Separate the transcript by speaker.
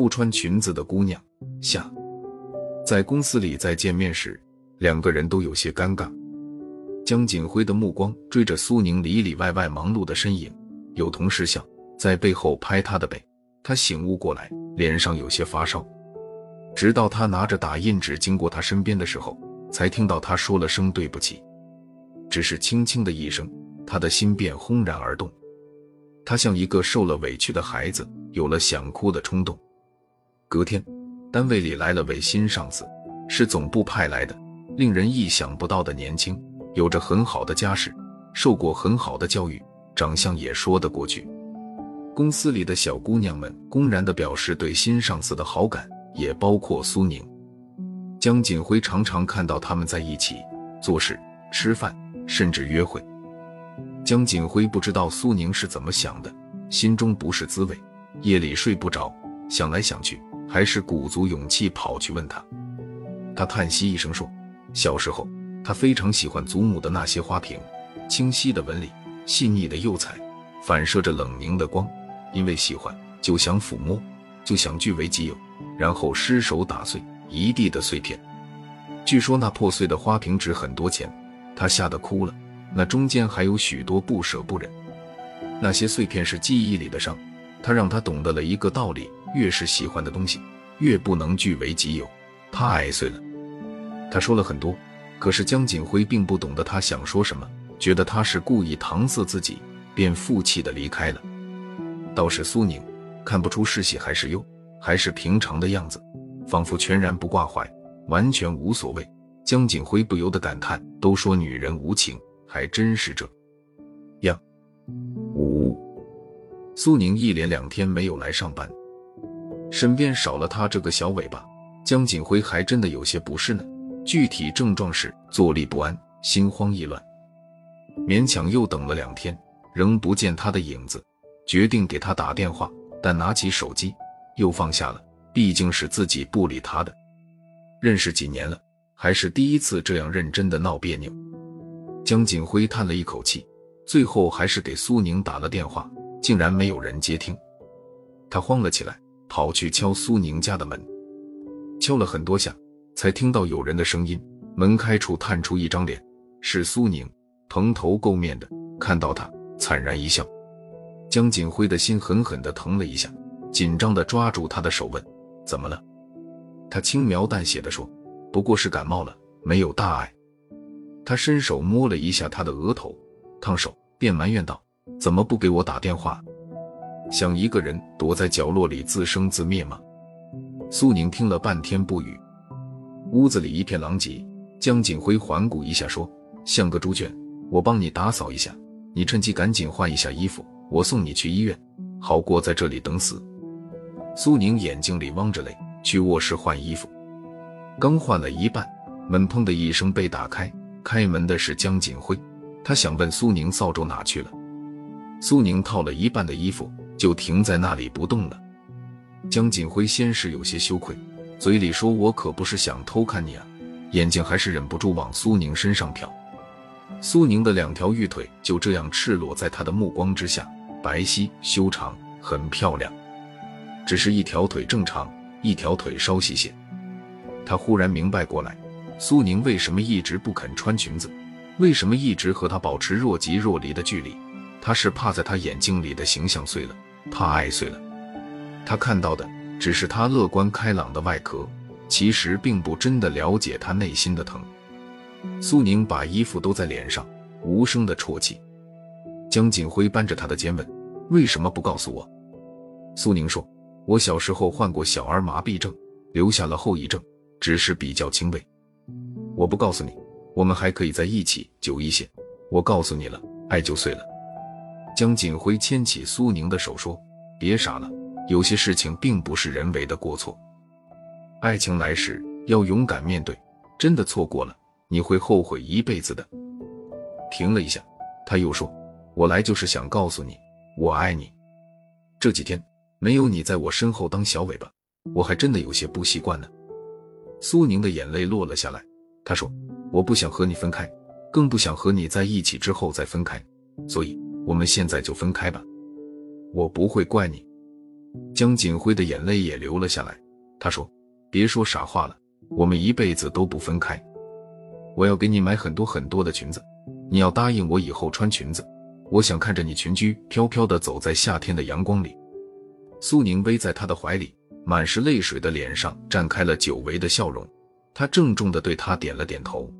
Speaker 1: 不穿裙子的姑娘下，在公司里再见面时，两个人都有些尴尬。江锦辉的目光追着苏宁里里外外忙碌的身影，有同事笑，在背后拍他的背。他醒悟过来，脸上有些发烧。直到他拿着打印纸经过他身边的时候，才听到他说了声对不起。只是轻轻的一声，他的心便轰然而动。他像一个受了委屈的孩子，有了想哭的冲动。隔天，单位里来了位新上司，是总部派来的，令人意想不到的年轻，有着很好的家世，受过很好的教育，长相也说得过去。公司里的小姑娘们公然地表示对新上司的好感，也包括苏宁。江锦辉常常看到他们在一起做事、吃饭，甚至约会。江锦辉不知道苏宁是怎么想的，心中不是滋味，夜里睡不着，想来想去，还是鼓足勇气跑去问他。他叹息一声说：“小时候，他非常喜欢祖母的那些花瓶，清晰的纹理，细腻的釉彩，反射着冷凝的光。因为喜欢，就想抚摸，就想据为己有，然后失手打碎一地的碎片。据说那破碎的花瓶值很多钱，他吓得哭了。”那中间还有许多不舍不忍，那些碎片是记忆里的伤，他让他懂得了一个道理：越是喜欢的东西，越不能据为己有。他爱碎了。他说了很多，可是江锦辉并不懂得他想说什么，觉得他是故意搪塞自己，便负气的离开了。倒是苏宁，看不出是喜还是忧，还是平常的样子，仿佛全然不挂怀，完全无所谓。江锦辉不由得感叹：都说女人无情。还真是这样。五，苏宁一连两天没有来上班，身边少了他这个小尾巴，江锦辉还真的有些不适呢。具体症状是坐立不安、心慌意乱。勉强又等了两天，仍不见他的影子，决定给他打电话，但拿起手机又放下了。毕竟是自己不理他的，认识几年了，还是第一次这样认真的闹别扭。江锦辉叹了一口气，最后还是给苏宁打了电话，竟然没有人接听，他慌了起来，跑去敲苏宁家的门，敲了很多下，才听到有人的声音。门开处探出一张脸，是苏宁，蓬头垢面的，看到他惨然一笑。江锦辉的心狠狠地疼了一下，紧张地抓住他的手问：“怎么了？”他轻描淡写的说：“不过是感冒了，没有大碍。”他伸手摸了一下他的额头，烫手，便埋怨道：“怎么不给我打电话？想一个人躲在角落里自生自灭吗？”苏宁听了半天不语，屋子里一片狼藉。江锦辉环顾一下，说：“像个猪圈，我帮你打扫一下，你趁机赶紧换一下衣服，我送你去医院，好过在这里等死。”苏宁眼睛里汪着泪，去卧室换衣服，刚换了一半，门砰的一声被打开。开门的是江锦辉，他想问苏宁扫帚哪去了。苏宁套了一半的衣服，就停在那里不动了。江锦辉先是有些羞愧，嘴里说：“我可不是想偷看你啊。”眼睛还是忍不住往苏宁身上瞟。苏宁的两条玉腿就这样赤裸在他的目光之下，白皙修长，很漂亮。只是一条腿正常，一条腿稍细些。他忽然明白过来。苏宁为什么一直不肯穿裙子？为什么一直和他保持若即若离的距离？他是怕在他眼睛里的形象碎了，怕爱碎了。他看到的只是他乐观开朗的外壳，其实并不真的了解他内心的疼。苏宁把衣服都在脸上，无声的啜泣。江锦辉扳着他的肩问：“为什么不告诉我？”苏宁说：“我小时候患过小儿麻痹症，留下了后遗症，只是比较轻微。”我不告诉你，我们还可以在一起久一些。我告诉你了，爱就碎了。江锦辉牵起苏宁的手说：“别傻了，有些事情并不是人为的过错。爱情来时要勇敢面对，真的错过了，你会后悔一辈子的。”停了一下，他又说：“我来就是想告诉你，我爱你。这几天没有你在我身后当小尾巴，我还真的有些不习惯呢。”苏宁的眼泪落了下来。他说：“我不想和你分开，更不想和你在一起之后再分开，所以我们现在就分开吧。”我不会怪你。江锦辉的眼泪也流了下来。他说：“别说傻话了，我们一辈子都不分开。我要给你买很多很多的裙子，你要答应我以后穿裙子。我想看着你裙裾飘飘的走在夏天的阳光里。”苏宁偎在他的怀里，满是泪水的脸上绽开了久违的笑容。他郑重地对他点了点头。